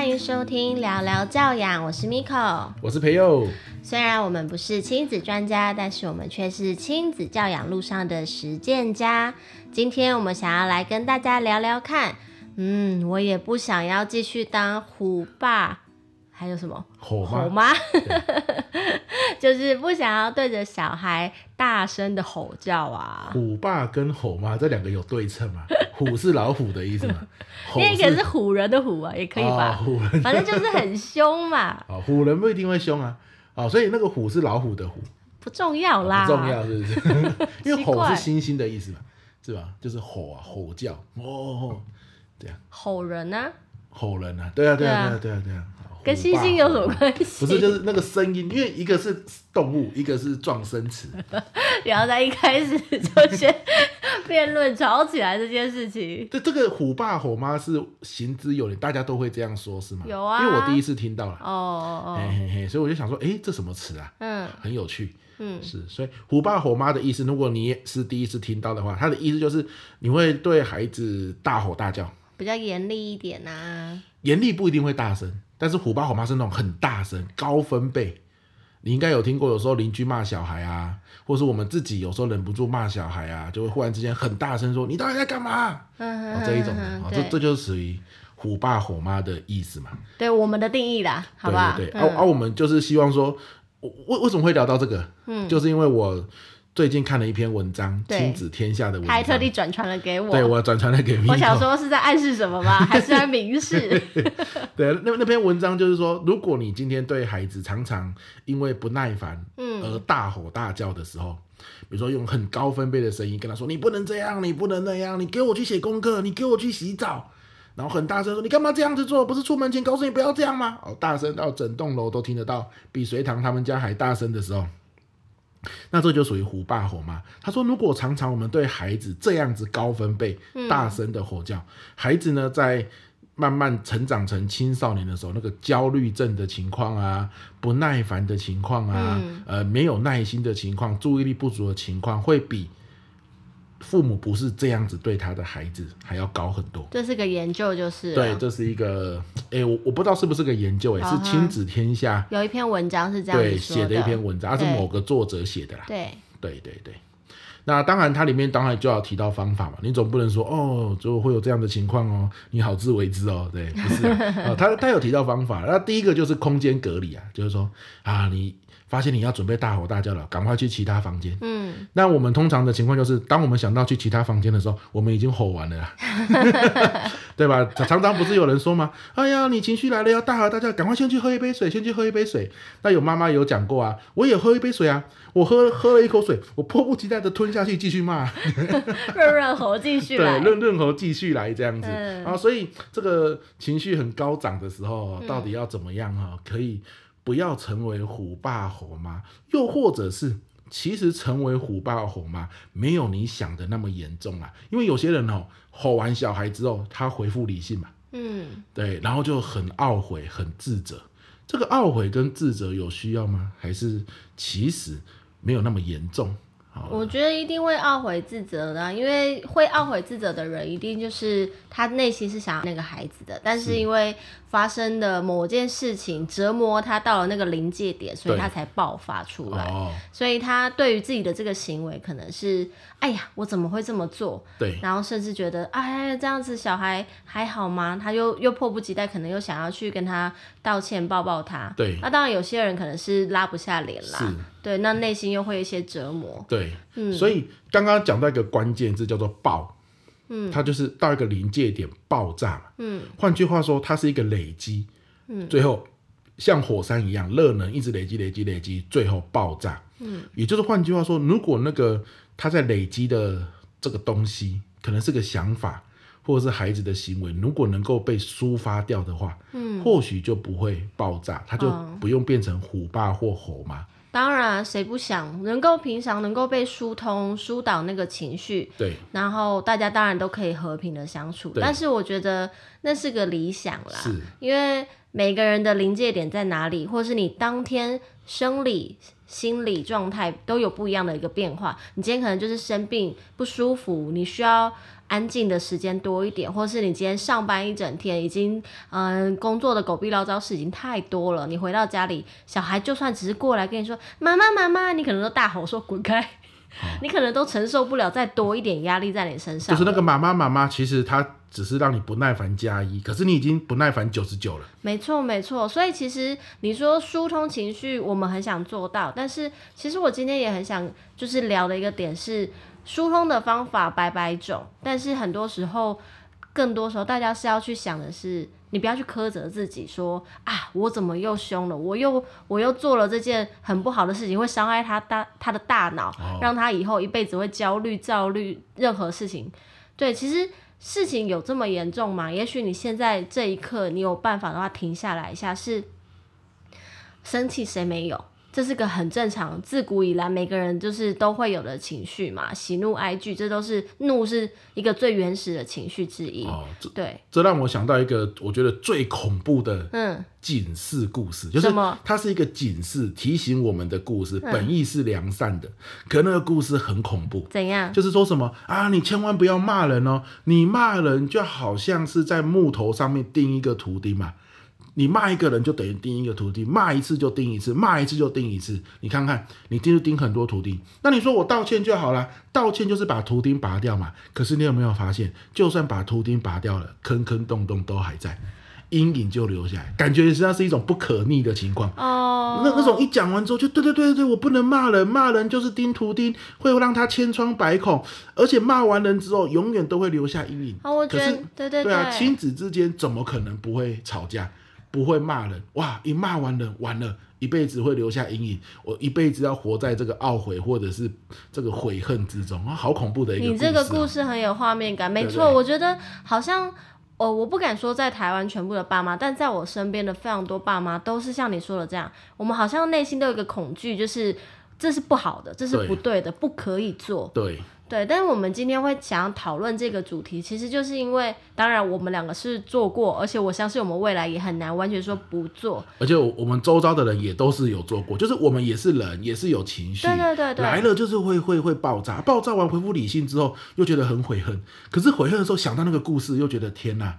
欢迎收听聊聊教养，我是 Miko，我是培佑。虽然我们不是亲子专家，但是我们却是亲子教养路上的实践家。今天我们想要来跟大家聊聊看，嗯，我也不想要继续当虎爸。还有什么吼吗？就是不想要对着小孩大声的吼叫啊！虎爸跟吼妈这两个有对称吗？虎是老虎的意思吗？那个是唬人的唬啊，也可以吧？唬人，反正就是很凶嘛。哦，唬人不一定会凶啊。哦，所以那个虎是老虎的虎，不重要啦。不重要是不是？因为吼是星星的意思嘛，是吧？就是吼啊，吼叫哦，这样。吼人啊？吼人啊？对啊，对啊，对啊，对啊，对啊。跟星星有什么关系？不是，就是那个声音，因为一个是动物，一个是撞声词。然后在一开始就先辩论吵起来这件事情。这这个虎爸虎妈是行之有理，大家都会这样说，是吗？有啊，因为我第一次听到了。哦哦哦。嘿嘿嘿，所以我就想说，哎，这什么词啊？嗯，很有趣。嗯，是，所以虎爸虎妈的意思，如果你也是第一次听到的话，他的意思就是你会对孩子大吼大叫，比较严厉一点啊。严厉不一定会大声。但是虎爸虎妈是那种很大声、高分贝，你应该有听过，有时候邻居骂小孩啊，或是我们自己有时候忍不住骂小孩啊，就会忽然之间很大声说：“你到底在干嘛？”嗯、哦，这一种的，哦、这这就是属于虎爸虎妈的意思嘛？对，我们的定义啦，好吧？对对对，而、嗯、而、啊啊、我们就是希望说，为为什么会聊到这个？嗯，就是因为我。最近看了一篇文章，《亲子天下》的文章，还特地转传了给我。对，我转传了给你。我想说是在暗示什么吗？还是在明示？对，那那篇文章就是说，如果你今天对孩子常常因为不耐烦，而大吼大叫的时候，嗯、比如说用很高分贝的声音跟他说：“你不能这样，你不能那样，你给我去写功课，你给我去洗澡。”然后很大声说：“你干嘛这样子做？不是出门前告诉你不要这样吗？”哦，大声到整栋楼都听得到，比隋唐他们家还大声的时候。那这就属于虎爸吼妈。他说，如果常常我们对孩子这样子高分贝、大声的吼叫，嗯、孩子呢在慢慢成长成青少年的时候，那个焦虑症的情况啊，不耐烦的情况啊，嗯、呃，没有耐心的情况，注意力不足的情况，会比。父母不是这样子对他的孩子，还要高很多。这是个研究，就是对，这是一个，哎、欸，我我不知道是不是个研究、欸，哎、uh 是亲子天下有一篇文章是这样对写的一篇文章，它是某个作者写的啦。对对对对，那当然，它里面当然就要提到方法嘛，你总不能说哦，就会有这样的情况哦，你好自为之哦，对，不是啊，他他有提到方法，那第一个就是空间隔离啊，就是说啊，你。发现你要准备大吼大叫了，赶快去其他房间。嗯，那我们通常的情况就是，当我们想到去其他房间的时候，我们已经吼完了啦，对吧？常常不是有人说吗？哎呀，你情绪来了要大吼大叫，赶快先去喝一杯水，先去喝一杯水。那有妈妈有讲过啊，我也喝一杯水啊，我喝喝了一口水，我迫不及待的吞下去继续骂，润润喉继续来，对，润润喉继续来这样子。嗯、啊，所以这个情绪很高涨的时候，到底要怎么样哈？可以。不要成为虎爸虎妈，又或者是其实成为虎爸虎妈没有你想的那么严重啊。因为有些人哦，吼完小孩之后，他回复理性嘛，嗯，对，然后就很懊悔、很自责。这个懊悔跟自责有需要吗？还是其实没有那么严重？我觉得一定会懊悔自责的啊，因为会懊悔自责的人，一定就是他内心是想要那个孩子的，但是因为发生的某件事情折磨他到了那个临界点，所以他才爆发出来。所以他对于自己的这个行为，可能是哎呀，我怎么会这么做？对，然后甚至觉得哎，这样子小孩还好吗？他又又迫不及待，可能又想要去跟他道歉，抱抱他。对，那当然有些人可能是拉不下脸啦。对，那内心又会有一些折磨。对，嗯，所以刚刚讲到一个关键字叫做“爆”，嗯，它就是到一个临界点爆炸嘛，嗯，换句话说，它是一个累积，嗯，最后像火山一样，热能一直累积、累积、累积，最后爆炸，嗯，也就是换句话说，如果那个它在累积的这个东西，可能是个想法，或者是孩子的行为，如果能够被抒发掉的话，嗯，或许就不会爆炸，它就不用变成虎爸或吼妈。当然，谁不想能够平常能够被疏通、疏导那个情绪？对。然后大家当然都可以和平的相处。但是我觉得那是个理想啦。因为每个人的临界点在哪里，或是你当天生理、心理状态都有不一样的一个变化。你今天可能就是生病不舒服，你需要安静的时间多一点，或是你今天上班一整天，已经嗯工作的狗屁倒灶事已经太多了，你回到家里，小孩就算只是过来跟你说妈妈妈妈，你可能都大吼说滚开。你可能都承受不了再多一点压力在你身上。就是那个妈妈妈妈，其实她只是让你不耐烦加一，可是你已经不耐烦九十九了。没错没错，所以其实你说疏通情绪，我们很想做到，但是其实我今天也很想就是聊的一个点是，疏通的方法百百种，但是很多时候，更多时候大家是要去想的是。你不要去苛责自己说，说啊，我怎么又凶了？我又我又做了这件很不好的事情，会伤害他大他的大脑，让他以后一辈子会焦虑、躁虑，任何事情。对，其实事情有这么严重吗？也许你现在这一刻，你有办法的话，停下来一下，是生气，谁没有？这是个很正常，自古以来每个人就是都会有的情绪嘛，喜怒哀惧，这都是怒是一个最原始的情绪之一。哦，对，这让我想到一个我觉得最恐怖的嗯警示故事，嗯、就是它是一个警示提醒我们的故事，本意是良善的，嗯、可那个故事很恐怖。怎样？就是说什么啊，你千万不要骂人哦，你骂人就好像是在木头上面钉一个图钉嘛。你骂一个人就等于钉一个徒弟，骂一次就钉一次，骂一次就钉一次。你看看，你钉就钉很多徒弟。那你说我道歉就好了，道歉就是把图钉拔掉嘛。可是你有没有发现，就算把图钉拔掉了，坑坑洞洞都还在，阴影就留下来，感觉实际上是一种不可逆的情况。哦，那那种一讲完之后就对对对对，我不能骂人，骂人就是钉图钉，会让他千疮百孔，而且骂完人之后永远都会留下阴影。哦，我觉得，对对对，对啊，亲子之间怎么可能不会吵架？不会骂人哇！一骂完人完了，一辈子会留下阴影。我一辈子要活在这个懊悔或者是这个悔恨之中啊，好恐怖的一个啊。你这个故事很有画面感，没错。对对，我觉得好像，哦，我不敢说在台湾全部的爸妈，但在我身边的非常多爸妈都是像你说的这样。我们好像内心都有一个恐惧，就是这是不好的，这是不对的，对，不可以做。对。对，但是我们今天会想要讨论这个主题，其实就是因为，当然我们两个是做过，而且我相信我们未来也很难完全说不做。而且我们周遭的人也都是有做过，就是我们也是人，也是有情绪。对对对对，来了就是会会会爆炸，爆炸完恢复理性之后，又觉得很悔恨。可是悔恨的时候想到那个故事，又觉得天哪！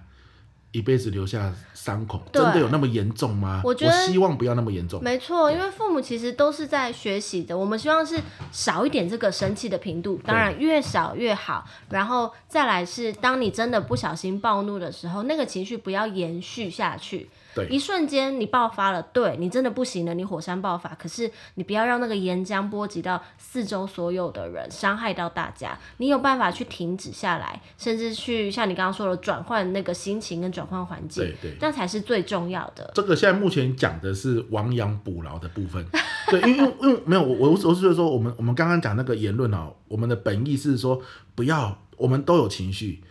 一辈子留下伤口，真的有那么严重吗？我觉得我希望不要那么严重。没错，因为父母其实都是在学习的，我们希望是少一点这个生气的频度，当然越少越好。然后再来是，当你真的不小心暴怒的时候，那个情绪不要延续下去。对，一瞬间你爆发了，对，你真的不行了，你火山爆发。可是你不要让那个岩浆波及到四周所有的人，伤害到大家。你有办法去停止下来，甚至去像你刚刚说的转换那个心情跟转换环境，对对，那才是最重要的。这个现在目前讲的是亡羊补牢的部分，对，因为因为没有我我我是觉得说我们我们刚刚讲那个言论哦，我们的本意是说不要，我们都有情绪。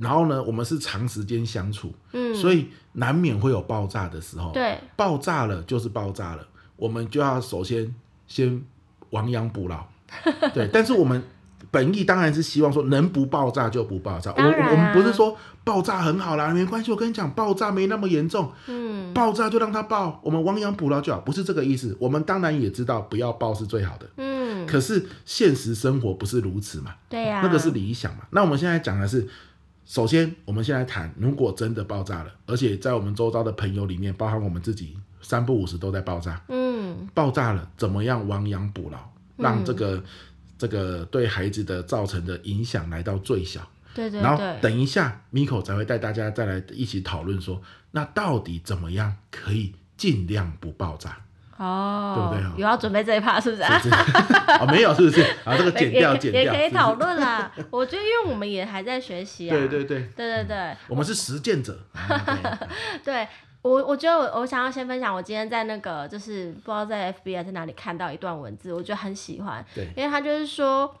然后呢，我们是长时间相处，嗯，所以难免会有爆炸的时候。对，爆炸了就是爆炸了，我们就要首先先亡羊补牢。对，但是我们本意当然是希望说能不爆炸就不爆炸。我我们不是说爆炸很好啦，没关系。我跟你讲，爆炸没那么严重，嗯，爆炸就让它爆，我们亡羊补牢就好，不是这个意思。我们当然也知道不要爆是最好的，嗯，可是现实生活不是如此嘛？对呀，那个是理想嘛。那我们现在讲的是。首先，我们先来谈，如果真的爆炸了，而且在我们周遭的朋友里面，包含我们自己，三不五时都在爆炸。嗯，爆炸了，怎么样亡羊补牢，让这个、嗯、这个对孩子的造成的影响来到最小。对对对。然后等一下，Miko 才会带大家再来一起讨论说，那到底怎么样可以尽量不爆炸？哦，对不对？有要准备这一趴是不是？是是哦，没有，是不是？啊，这个剪掉，剪掉，也可以讨论啦。我觉得，因为我们也还在学习啊。对对对，对对对，我们是实践者。对我，我觉得我我想要先分享，我今天在那个就是不知道在 FB 还是哪里看到一段文字，我觉得很喜欢。对，因为他就是说。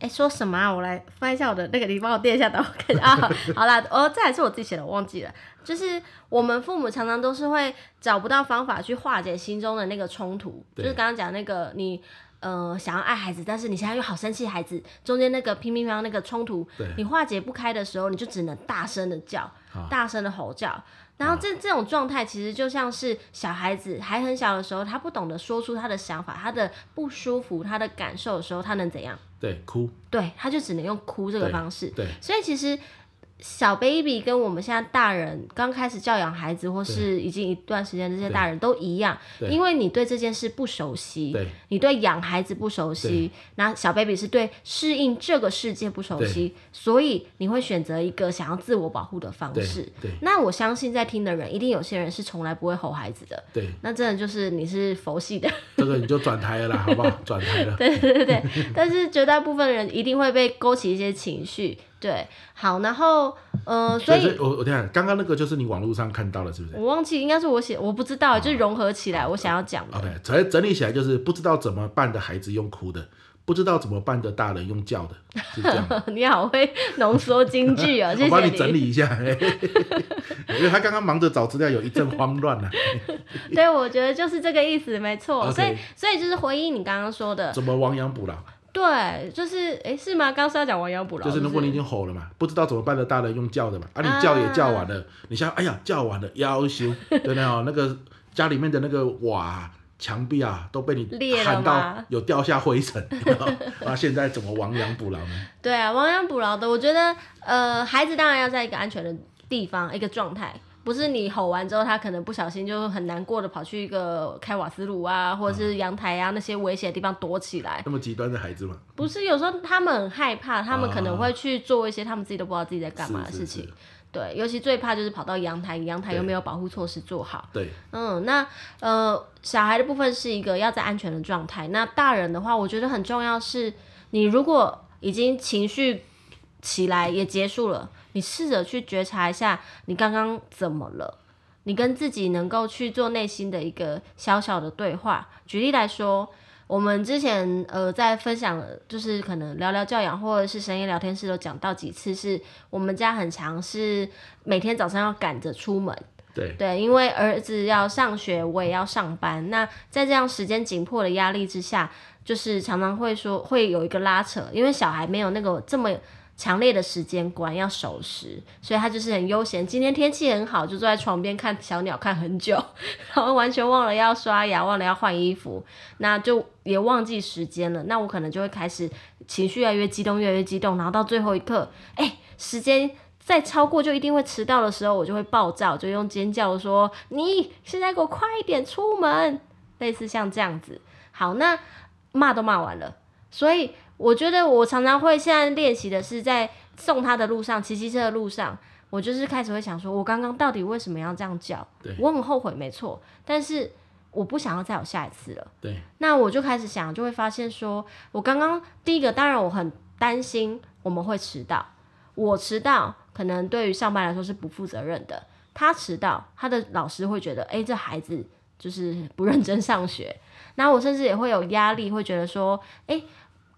哎、欸，说什么啊？我来翻一下我的那个，你帮我垫一下等我看一下啊。好啦，哦，这还是我自己写的，我忘记了。就是我们父母常常都是会找不到方法去化解心中的那个冲突，就是刚刚讲那个你呃想要爱孩子，但是你现在又好生气，孩子中间那个乒乒乓乓那个冲突，你化解不开的时候，你就只能大声的叫，大声的吼叫。然后这这种状态其实就像是小孩子还很小的时候，他不懂得说出他的想法、他的不舒服、他的感受的时候，他能怎样？对，哭。对，他就只能用哭这个方式。对，对，所以其实。小 baby 跟我们现在大人刚开始教养孩子，或是已经一段时间，这些大人都一样，因为你对这件事不熟悉，对你对养孩子不熟悉，那小 baby 是对适应这个世界不熟悉，所以你会选择一个想要自我保护的方式。那我相信在听的人，一定有些人是从来不会吼孩子的。对，那真的就是你是佛系的，这个你就转台了啦，好不好？转台了。对对对对，但是绝大部分人一定会被勾起一些情绪。对，好，然后，呃，所以，我我看刚刚那个就是你网络上看到了，是不是？我忘记，应该是我写，我不知道，哦、就是融合起来，我想要讲的。OK，整整理起来就是不知道怎么办的孩子用哭的，不知道怎么办的大人用叫的，是这样。你好会浓缩金句啊、哦！谢谢你。我帮你整理一下，因为他刚刚忙着找资料，有一阵慌乱了。对，我觉得就是这个意思，没错。所以，所以就是回应你刚刚说的，怎么亡羊补牢。对，就是哎，是吗？刚刚是要讲亡羊补牢，就是如果你已经吼了嘛，不知道怎么办的大人用叫的嘛，啊，你叫也叫完了，啊、你像，哎呀，叫完了，要修，对不对？那个家里面的那个瓦墙壁啊，都被你喊到有掉下灰尘，那现在怎么亡羊补牢呢？对啊，亡羊补牢的，我觉得，呃，孩子当然要在一个安全的地方，一个状态。不是你吼完之后，他可能不小心就很难过的跑去一个开瓦斯炉啊，或者是阳台啊那些危险的地方躲起来。那么极端的孩子吗？不是，有时候他们很害怕，他们可能会去做一些他们自己都不知道自己在干嘛的事情。对，尤其最怕就是跑到阳台，阳台又没有保护措施做好。对，嗯，那呃，小孩的部分是一个要在安全的状态。那大人的话，我觉得很重要是，你如果已经情绪起来也结束了。你试着去觉察一下，你刚刚怎么了？你跟自己能够去做内心的一个小小的对话。举例来说，我们之前呃在分享，就是可能聊聊教养或者是深夜聊天室都讲到几次，是我们家很常是每天早上要赶着出门。对对，因为儿子要上学，我也要上班。那在这样时间紧迫的压力之下，就是常常会说会有一个拉扯，因为小孩没有那个这么。强烈的时间观要守时，所以他就是很悠闲。今天天气很好，就坐在床边看小鸟看很久，然后完全忘了要刷牙，忘了要换衣服，那就也忘记时间了。那我可能就会开始情绪越来越激动，越来越激动，然后到最后一刻，哎、欸，时间再超过就一定会迟到的时候，我就会暴躁，就用尖叫说：“你现在给我快一点出门！”类似像这样子。好，那骂都骂完了，所以。我觉得我常常会现在练习的是在送他的路上，骑机车的路上，我就是开始会想说，我刚刚到底为什么要这样叫？对，我很后悔，没错，但是我不想要再有下一次了。对，那我就开始想，就会发现说，我刚刚第一个，当然我很担心我们会迟到，我迟到可能对于上班来说是不负责任的，他迟到，他的老师会觉得，哎，这孩子就是不认真上学，那我甚至也会有压力，会觉得说，哎。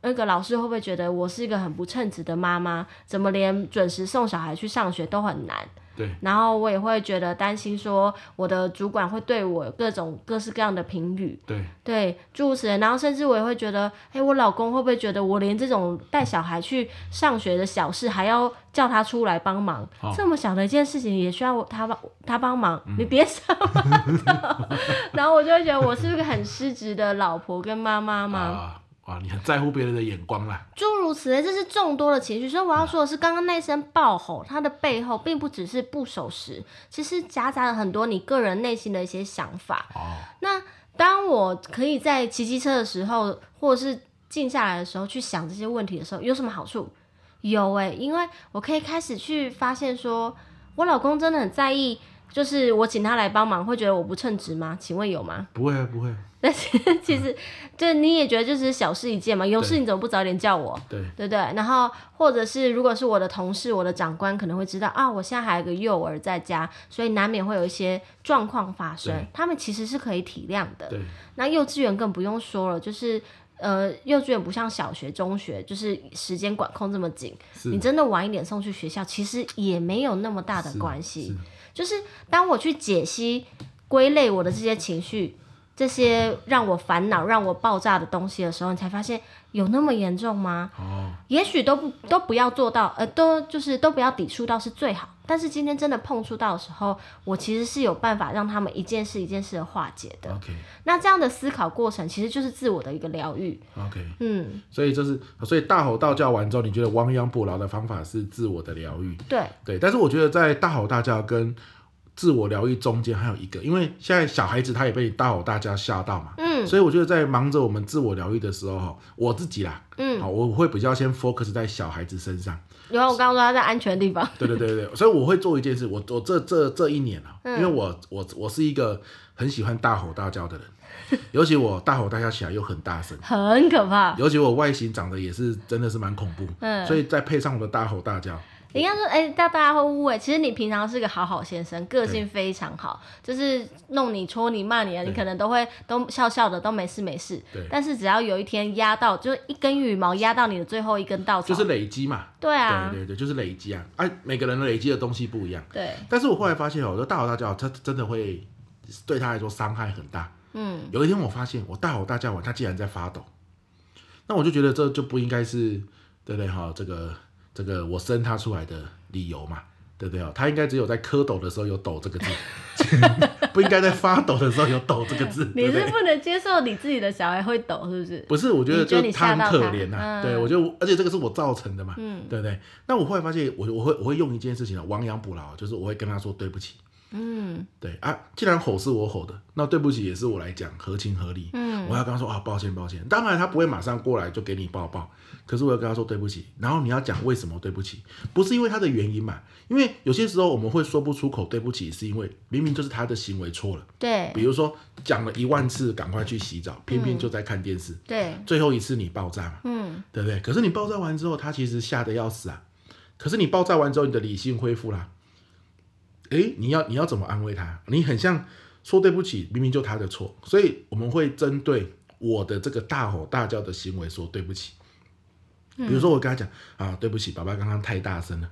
那个老师会不会觉得我是一个很不称职的妈妈？怎么连准时送小孩去上学都很难？对。然后我也会觉得担心，说我的主管会对我各种各式各样的评语。对。对，诸如此类。然后甚至我也会觉得，哎，我老公会不会觉得我连这种带小孩去上学的小事还要叫他出来帮忙？这么小的一件事情也需要他帮他帮忙？嗯、你别想。然后我就会觉得，我是一个很失职的老婆跟妈妈吗？啊哇，你很在乎别人的眼光啦，诸如此类，这是众多的情绪。所以我要说的是，刚刚那声暴吼，它的背后并不只是不守时，其实夹杂了很多你个人内心的一些想法。哦，那当我可以在骑机车的时候，或者是静下来的时候去想这些问题的时候，有什么好处？有诶、欸，因为我可以开始去发现说，说我老公真的很在意。就是我请他来帮忙，会觉得我不称职吗？请问有吗？不会啊，不会。但是其实，就你也觉得就是小事一件嘛，有事你怎么不早点叫我？对，对不对？然后或者是如果是我的同事、我的长官，可能会知道啊，我现在还有个幼儿在家，所以难免会有一些状况发生。他们其实是可以体谅的。对。那幼稚园更不用说了，就是呃，幼稚园不像小学、中学，就是时间管控这么紧。你真的晚一点送去学校，其实也没有那么大的关系。就是当我去解析、归类我的这些情绪。这些让我烦恼、让我爆炸的东西的时候，你才发现有那么严重吗？哦，也许都不都不要做到，呃，都就是都不要抵触到是最好。但是今天真的碰触到的时候，我其实是有办法让他们一件事一件事的化解的。OK，那这样的思考过程其实就是自我的一个疗愈。OK，嗯，所以就是所以大吼大叫完之后，你觉得亡羊补牢的方法是自我的疗愈？对对，但是我觉得在大吼大叫跟自我疗愈中间还有一个，因为现在小孩子他也被你大吼大叫吓到嘛，嗯，所以我觉得在忙着我们自我疗愈的时候哈，我自己啦，嗯，好，我会比较先 focus 在小孩子身上。有啊，我刚刚说他在安全的地方。对对对对，所以我会做一件事，我我这这这一年啊，嗯、因为我我我是一个很喜欢大吼大叫的人，尤其我大吼大叫起来又很大声，很可怕。尤其我外形长得也是真的是蛮恐怖，嗯，所以再配上我的大吼大叫。应该说，哎、欸，大大家会误会，其实你平常是个好好先生，个性非常好，就是弄你、戳你、骂你啊，你可能都会都笑笑的，都没事没事。对。但是只要有一天压到，就一根羽毛压到你的最后一根稻草，就是累积嘛。对啊。对对对，就是累积啊！哎、啊，每个人的累积的东西不一样。对。但是我后来发现哦，我说大吼大叫，他真的会对他来说伤害很大。嗯。有一天我发现，我大吼大叫完，他竟然在发抖，那我就觉得这就不应该是，对不对哈？这个。这个我生他出来的理由嘛，对不对哦？他应该只有在蝌蚪的时候有“抖”这个字，不应该在发抖的时候有“抖”这个字。你是不能接受你自己的小孩会抖，是不是？不是，我觉得就他很可怜呐、啊。对，我就而且这个是我造成的嘛，嗯，对不对？那我后来发现，我我会我会用一件事情啊，亡羊补牢，就是我会跟他说对不起。嗯，对啊，既然吼是我吼的，那对不起也是我来讲，合情合理。嗯，我要跟他说啊，抱歉抱歉。当然他不会马上过来就给你抱抱，可是我要跟他说对不起。然后你要讲为什么对不起，不是因为他的原因嘛？因为有些时候我们会说不出口对不起，是因为明明就是他的行为错了。对，比如说讲了一万次赶快去洗澡，偏偏就在看电视。嗯、对，最后一次你爆炸嘛？嗯，对不对？可是你爆炸完之后，他其实吓得要死啊。可是你爆炸完之后，你的理性恢复了。诶，你要你要怎么安慰他？你很像说对不起，明明就他的错，所以我们会针对我的这个大吼大叫的行为说对不起。比如说我跟他讲啊，对不起，爸爸刚刚太大声了。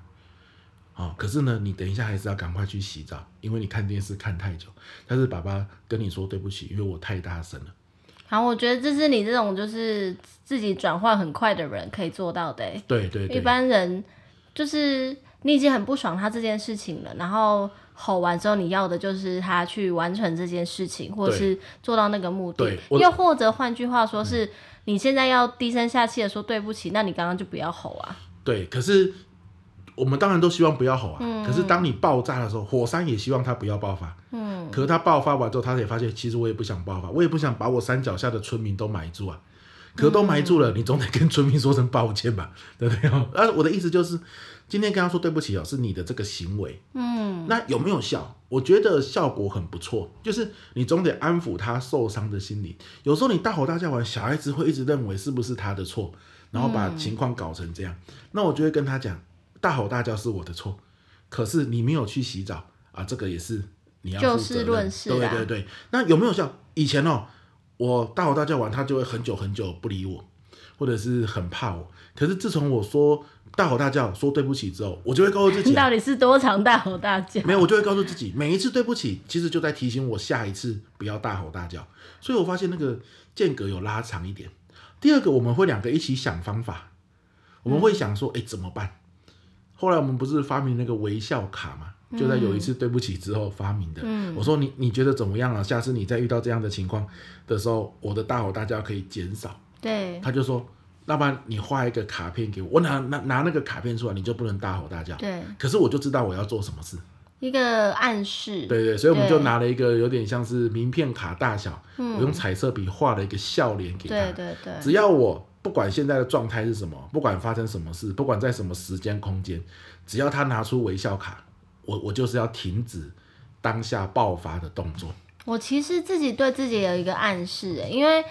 哦，可是呢，你等一下还是要赶快去洗澡，因为你看电视看太久。但是爸爸跟你说对不起，因为我太大声了。好，我觉得这是你这种就是自己转换很快的人可以做到的。对对对，一般人就是。你已经很不爽他这件事情了，然后吼完之后，你要的就是他去完成这件事情，或者是做到那个目的。又或者换句话说，是你现在要低声下气的说对不起，嗯、那你刚刚就不要吼啊。对，可是我们当然都希望不要吼啊。嗯、可是当你爆炸的时候，火山也希望它不要爆发。嗯。可是它爆发完之后，他也发现其实我也不想爆发，我也不想把我山脚下的村民都埋住啊。可都埋住了，嗯、你总得跟村民说声抱歉吧，对不对？啊，我的意思就是。今天跟他说对不起哦，是你的这个行为，嗯，那有没有效？我觉得效果很不错，就是你总得安抚他受伤的心理。有时候你大吼大叫完，小孩子会一直认为是不是他的错，然后把情况搞成这样。嗯、那我就会跟他讲，大吼大叫是我的错，可是你没有去洗澡啊，这个也是你要。就事论事啊。对对对，那有没有效？以前哦，我大吼大叫完，他就会很久很久不理我，或者是很怕我。可是自从我说。大吼大叫说对不起之后，我就会告诉自己，到底是多长大吼大叫？没有，我就会告诉自己，每一次对不起，其实就在提醒我下一次不要大吼大叫。所以我发现那个间隔有拉长一点。第二个，我们会两个一起想方法，我们会想说，哎、嗯，怎么办？后来我们不是发明那个微笑卡吗？就在有一次对不起之后发明的。嗯、我说你你觉得怎么样啊？下次你再遇到这样的情况的时候，我的大吼大叫可以减少。对，他就说。要不然你画一个卡片给我，我拿拿拿那个卡片出来，你就不能大吼大叫。对。可是我就知道我要做什么事。一个暗示。对对，所以我们就拿了一个有点像是名片卡大小，我用彩色笔画了一个笑脸给他。对对对。只要我不管现在的状态是什么，不管发生什么事，不管在什么时间空间，只要他拿出微笑卡，我我就是要停止当下爆发的动作。我其实自己对自己有一个暗示，因为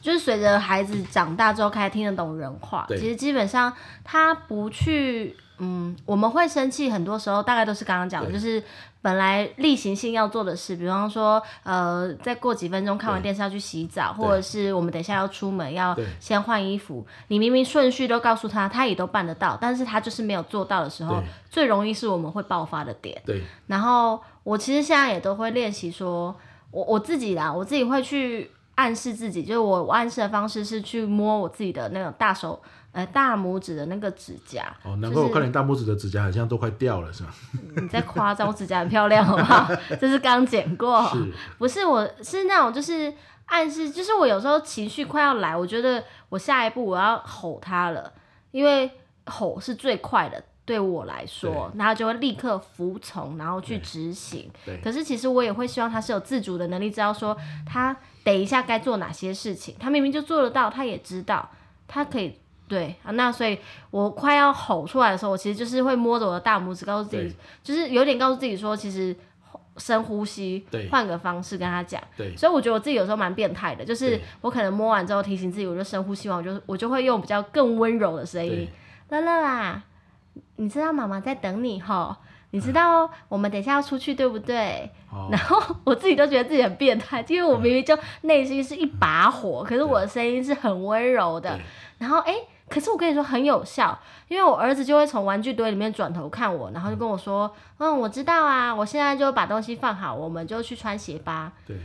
就是随着孩子长大之后开始听得懂人话，其实基本上他不去，嗯，我们会生气，很多时候大概都是刚刚讲的，就是本来例行性要做的事，比方说，呃，再过几分钟看完电视要去洗澡，或者是我们等一下要出门要先换衣服，你明明顺序都告诉他，他也都办得到，但是他就是没有做到的时候，最容易是我们会爆发的点。对。然后我其实现在也都会练习说，我我自己啦，我自己会去暗示自己，就是我，我暗示的方式是去摸我自己的那种大手。呃，大拇指的那个指甲哦，难怪我看你大拇指的指甲好像都快掉了，是吗？你在夸张，我指甲很漂亮，好不好？这是刚剪过，是不是？我是那种就是暗示，就是我有时候情绪快要来，我觉得我下一步我要吼他了，因为吼是最快的，对我来说，然后就会立刻服从，然后去执行。对。可是其实我也会希望他是有自主的能力，知道说他等一下该做哪些事情，他明明就做得到，他也知道他可以。对啊，那所以我快要吼出来的时候，我其实就是会摸着我的大拇指，告诉自己，就是有点告诉自己说，其实深呼吸，换个方式跟他讲。对，所以我觉得我自己有时候蛮变态的，就是我可能摸完之后提醒自己，我就深呼吸完，我就我就会用比较更温柔的声音，乐乐啊，你知道妈妈在等你吼，你知道我们等一下要出去，对不对？哦、然后我自己都觉得自己很变态，因为我明明就内心是一把火，可是我的声音是很温柔的。然后哎。可是我跟你说很有效，因为我儿子就会从玩具堆里面转头看我，然后就跟我说：“嗯，我知道啊，我现在就把东西放好，我们就去穿鞋吧。”对。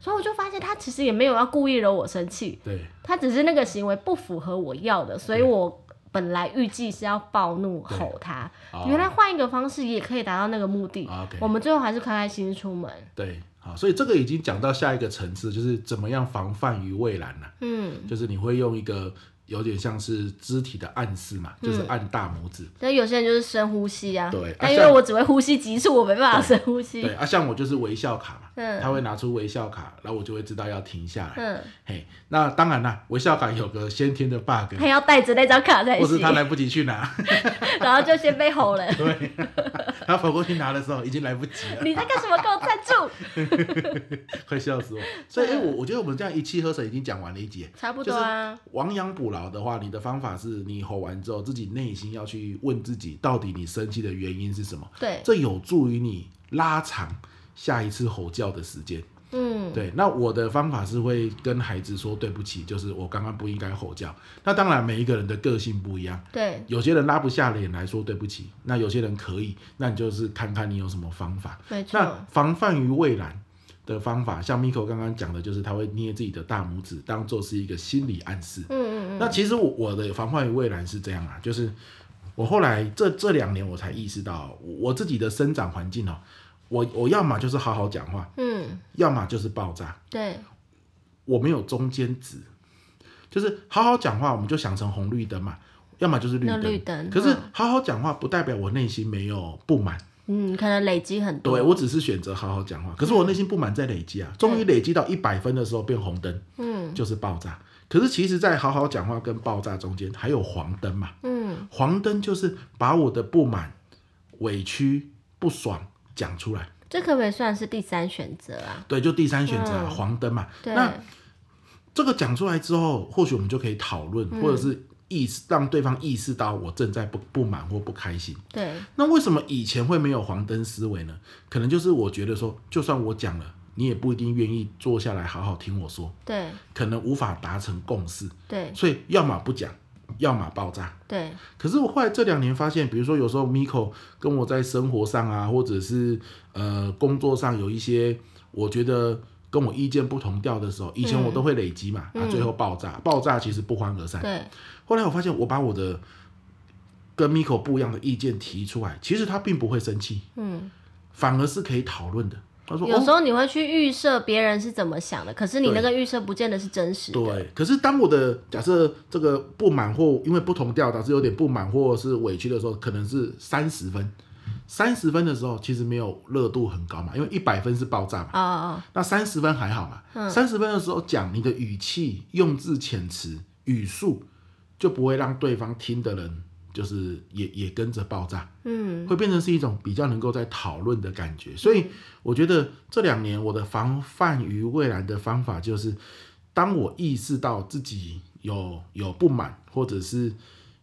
所以我就发现他其实也没有要故意惹我生气，对。他只是那个行为不符合我要的，所以我本来预计是要暴怒吼他，原来换一个方式也可以达到那个目的。Okay. 我们最后还是开开心心出门。对，好，所以这个已经讲到下一个层次，就是怎么样防范于未然了。嗯，就是你会用一个。有点像是肢体的暗示嘛，嗯、就是按大拇指。但有些人就是深呼吸啊。对。但因为我只会呼吸急促，我没办法深呼吸。对啊，像我就是微笑卡嘛。嗯。他会拿出微笑卡，然后我就会知道要停下来。嗯。嘿，那当然啦，微笑卡有个先天的 bug。他要带着那张卡才行。或是他来不及去拿。然后就先被吼了。对。他跑过去拿的时候已经来不及了。你在干什么？给我站住！快笑死我。所以，哎，我我觉得我们这样一气呵成已经讲完了一集。差不多啊。亡羊补牢的话，你的方法是你吼完之后，自己内心要去问自己，到底你生气的原因是什么？对，这有助于你拉长下一次吼叫的时间。嗯，对。那我的方法是会跟孩子说对不起，就是我刚刚不应该吼叫。那当然，每一个人的个性不一样。对，有些人拉不下脸来说对不起，那有些人可以。那你就是看看你有什么方法。那防范于未然的方法，像 Miko 刚刚讲的，就是他会捏自己的大拇指，当做是一个心理暗示。嗯嗯嗯。那其实我我的防范于未然是这样啊，就是我后来这这两年我才意识到，我自己的生长环境哦，我我要么就是好好讲话，嗯，要么就是爆炸。对。我没有中间值，就是好好讲话，我们就想成红绿灯嘛，要么就是绿灯。绿灯。可是好好讲话不代表我内心没有不满。嗯，可能累积很多。对，我只是选择好好讲话，可是我内心不满在累积啊。终于累积到一百分的时候变红灯，嗯，就是爆炸。可是其实，在好好讲话跟爆炸中间还有黄灯嘛，嗯，黄灯就是把我的不满、委屈、不爽讲出来。这可不可以算是第三选择啊？对，就第三选择，嗯，黄灯嘛。对。那这个讲出来之后，或许我们就可以讨论，嗯，或者是。意识让对方意识到我正在不不满或不开心。对，那为什么以前会没有黄灯思维呢？可能就是我觉得说，就算我讲了，你也不一定愿意坐下来好好听我说。对，可能无法达成共识。对，所以要么不讲，要么爆炸。对，可是我后来这两年发现，比如说有时候 Miko 跟我在生活上啊，或者是呃工作上有一些，我觉得。跟我意见不同调的时候，以前我都会累积嘛，啊，最后爆炸，爆炸其实不欢而散。对。后来我发现，我把我的跟 Miko 不一样的意见提出来，其实他并不会生气，嗯，反而是可以讨论的。他说，有时候你会去预设别人是怎么想的，可是你那个预设不见得是真实的。对。可是当我的假设这个不满或因为不同调导致有点不满或是委屈的时候，可能是三十分。三十分的时候，其实没有热度很高嘛，因为一百分是爆炸嘛。哦哦。那三十分还好嘛。三十分的时候讲你的语气、用字遣词、语速，就不会让对方听的人就是也也跟着爆炸。嗯。会变成是一种比较能够在讨论的感觉。所以我觉得这两年我的防范于未然的方法，就是当我意识到自己有有不满，或者是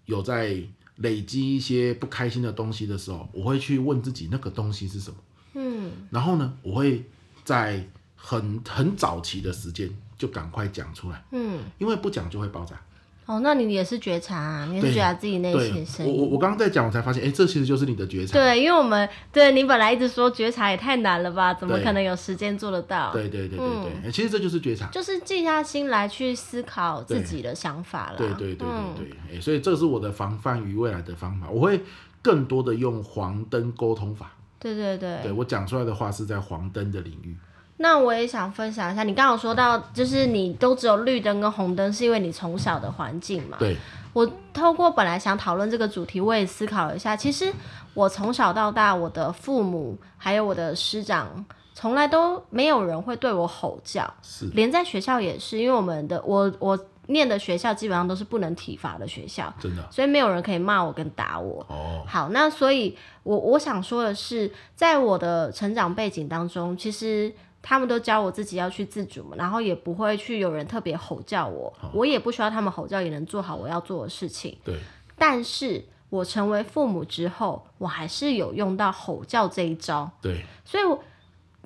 有在。累积一些不开心的东西的时候，我会去问自己那个东西是什么。嗯嗯，然后呢，我会在很很早期的时间就赶快讲出来，嗯，因为不讲就会爆炸。哦，那你也是觉察啊，你也是觉察自己内心声音。我我我刚刚在讲，我才发现，哎、欸，这其实就是你的觉察。对，因为我们对你本来一直说觉察也太难了吧，怎么可能有时间做得到？对对对对对、嗯，其实这就是觉察，就是静下心来去思考自己的想法了。对对对对对，哎、嗯欸，所以这是我的防范于未来的方法，我会更多的用黄灯沟通法。对对对，对我讲出来的话是在黄灯的领域。那我也想分享一下，你刚刚有说到，就是你都只有绿灯跟红灯，是因为你从小的环境嘛？对。我透过本来想讨论这个主题，我也思考了一下，其实我从小到大，我的父母还有我的师长，从来都没有人会对我吼叫，是。连在学校也是，因为我们的我我念的学校基本上都是不能体罚的学校，真的，所以没有人可以骂我跟打我。哦。好，那所以我我想说的是，在我的成长背景当中，其实。他们都教我自己要去自主嘛，然后也不会去有人特别吼叫我，哦，我也不需要他们吼叫也能做好我要做的事情。对，但是我成为父母之后，我还是有用到吼叫这一招。对，所以我。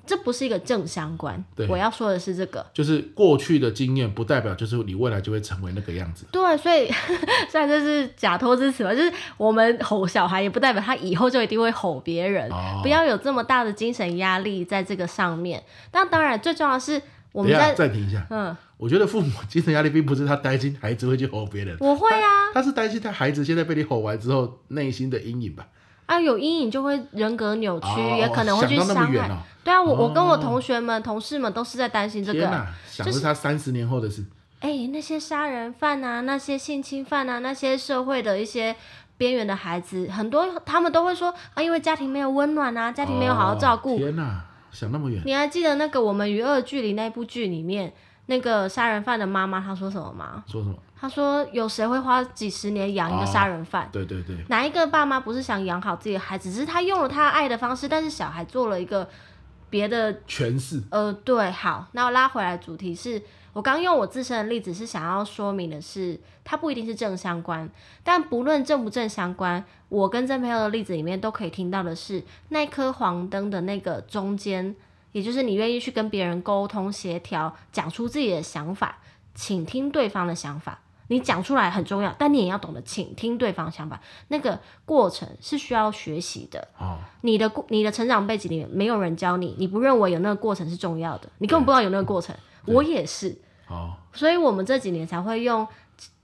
这不是一个正相关，对，我要说的是这个，就是过去的经验不代表就是你未来就会成为那个样子。对，所以 虽然这是假托之词吧，就是我们吼小孩也不代表他以后就一定会吼别人，哦，不要有这么大的精神压力在这个上面。但当然最重要的是我们在暂停一下，嗯，我觉得父母精神压力并不是他担心孩子会去吼别人，我会啊，他，他是担心他孩子现在被你吼完之后内心的阴影吧。啊，有阴影就会人格扭曲，哦，也可能会去伤害，哦。对啊，我，哦，我跟我同学们，同事们都是在担心这个。想是他三十年后的事。哎，那些杀人犯啊，那些性侵犯啊，那些社会的一些边缘的孩子，很多他们都会说啊，因为家庭没有温暖啊，家庭没有好好照顾，哦。天哪，想那么远。你还记得那个《我们与恶距离》那部剧里面？那个杀人犯的妈妈，她说什么吗？说什么？她说：“有谁会花几十年养一个杀人犯？”哦，对对对。哪一个爸妈不是想养好自己的孩子？只是他用了他爱的方式，但是小孩做了一个别的诠释。呃，对，好，那我拉回来，主题是我刚用我自身的例子是想要说明的是，它不一定是正相关，但不论正不正相关，我跟郑佩佑的例子里面都可以听到的是，那颗黄灯的那个中间。也就是你愿意去跟别人沟通协调，讲出自己的想法，倾听对方的想法。你讲出来很重要，但你也要懂得倾听对方想法。那个过程是需要学习的。哦，你的你的成长背景里面没有人教你，你不认为有那个过程是重要的，你根本不知道有那个过程。我也是。哦，所以我们这几年才会用。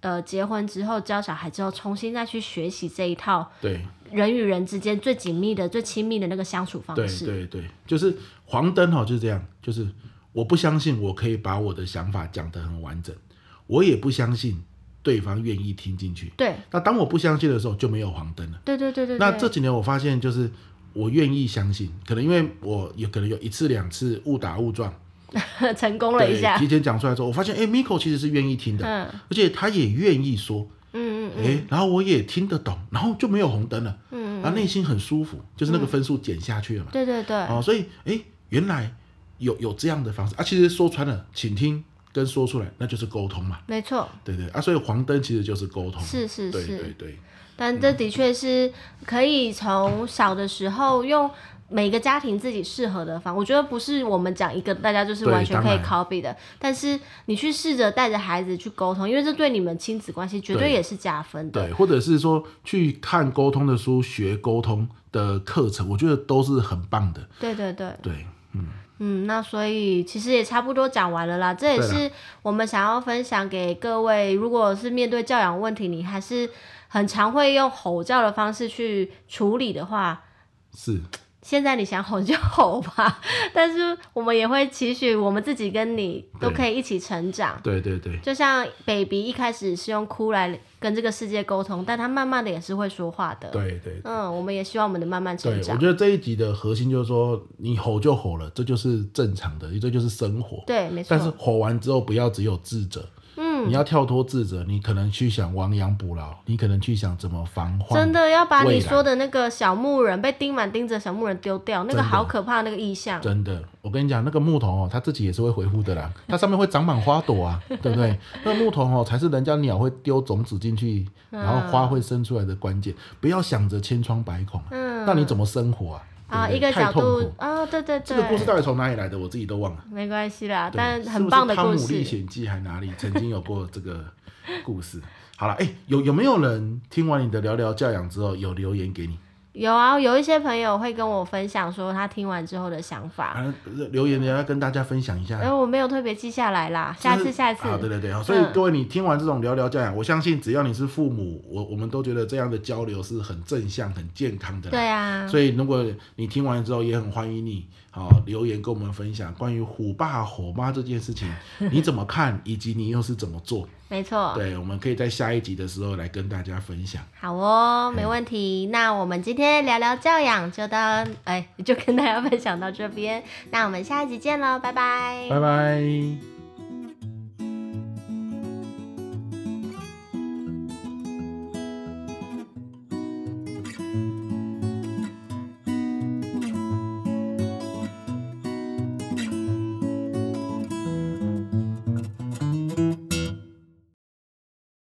呃，结婚之后教小孩之后，重新再去学习这一套，对人与人之间最紧密的、最亲密的那个相处方式。对对对，就是黄灯哦，就是这样。就是我不相信我可以把我的想法讲得很完整，我也不相信对方愿意听进去。对。那当我不相信的时候，就没有黄灯了。对对对。那这几年我发现，就是我愿意相信，可能因为我有可能有一次两次误打误撞。成功了一下，提前讲出来之后，我发现，哎、欸、，Miko 其实是愿意听的，嗯，而且他也愿意说，嗯嗯，哎、欸，然后我也听得懂，然后就没有红灯了，嗯嗯，然后内心很舒服，就是那个分数减下去了嘛，对对对，哦，所以，哎、欸，原来有有这样的方式。啊，其实说穿了，请听跟说出来，那就是沟通嘛，没错，对，对对，啊，所以黄灯其实就是沟通，是是是，对对对，但这的确是可以从小的时候用。每个家庭自己适合的方，我觉得不是我们讲一个，大家就是完全可以 copy 的。但是你去试着带着孩子去沟通，因为这对你们亲子关系绝对也是加分的。对，对或者是说去看沟通的书、学沟通的课程，我觉得都是很棒的。对对对对，嗯嗯，那所以其实也差不多讲完了啦。这也是我们想要分享给各位，如果是面对教养问题，你还是很常会用吼叫的方式去处理的话，是。现在你想吼就吼吧，但是我们也会期许我们自己跟你都可以一起成长。对对对，就像 baby 一开始是用哭来跟这个世界沟通，但他慢慢的也是会说话的。对对，对，嗯，我们也希望我们的慢慢成长。我觉得这一集的核心就是说，你吼就吼了，这就是正常的，这就是生活。对，没错。但是吼完之后，不要只有自责。嗯，你要跳脱自责，你可能去想亡羊补牢，你可能去想怎么防患。真的要把你说的那个小木人被钉满钉子的小木人丢掉，那个好可怕那个意象。真的，我跟你讲，那个木头哦，它自己也是会回复的啦，它上面会长满花朵啊，对不对？那个木头哦，才是人家鸟会丢种子进去，然后花会生出来的关键。不要想着千疮百孔，嗯，那你怎么生活啊？啊，一个角度啊，对对对，这个故事到底从哪里来的，我自己都忘了。没关系啦，但很棒的故事。汤姆历险记》还哪里曾经有过这个故事？好了，哎、欸，有有没有人听完你的聊聊教养之后有留言给你？有啊，有一些朋友会跟我分享说他听完之后的想法。啊、留言你要跟大家分享一下。哎、呃，我没有特别记下来啦，下次下次。啊，对对对，所以各位你听完这种聊聊教养，嗯、我相信只要你是父母，我我们都觉得这样的交流是很正向、很健康的。对啊。所以如果你听完之后，也很欢迎你好留言跟我们分享关于虎爸虎妈这件事情，你怎么看，以及你又是怎么做？没错，对，我们可以在下一集的时候来跟大家分享。好哦，没问题。那我们今天聊聊教养就到，哎，就跟大家分享到这边。那我们下一集见喽，拜拜，拜拜。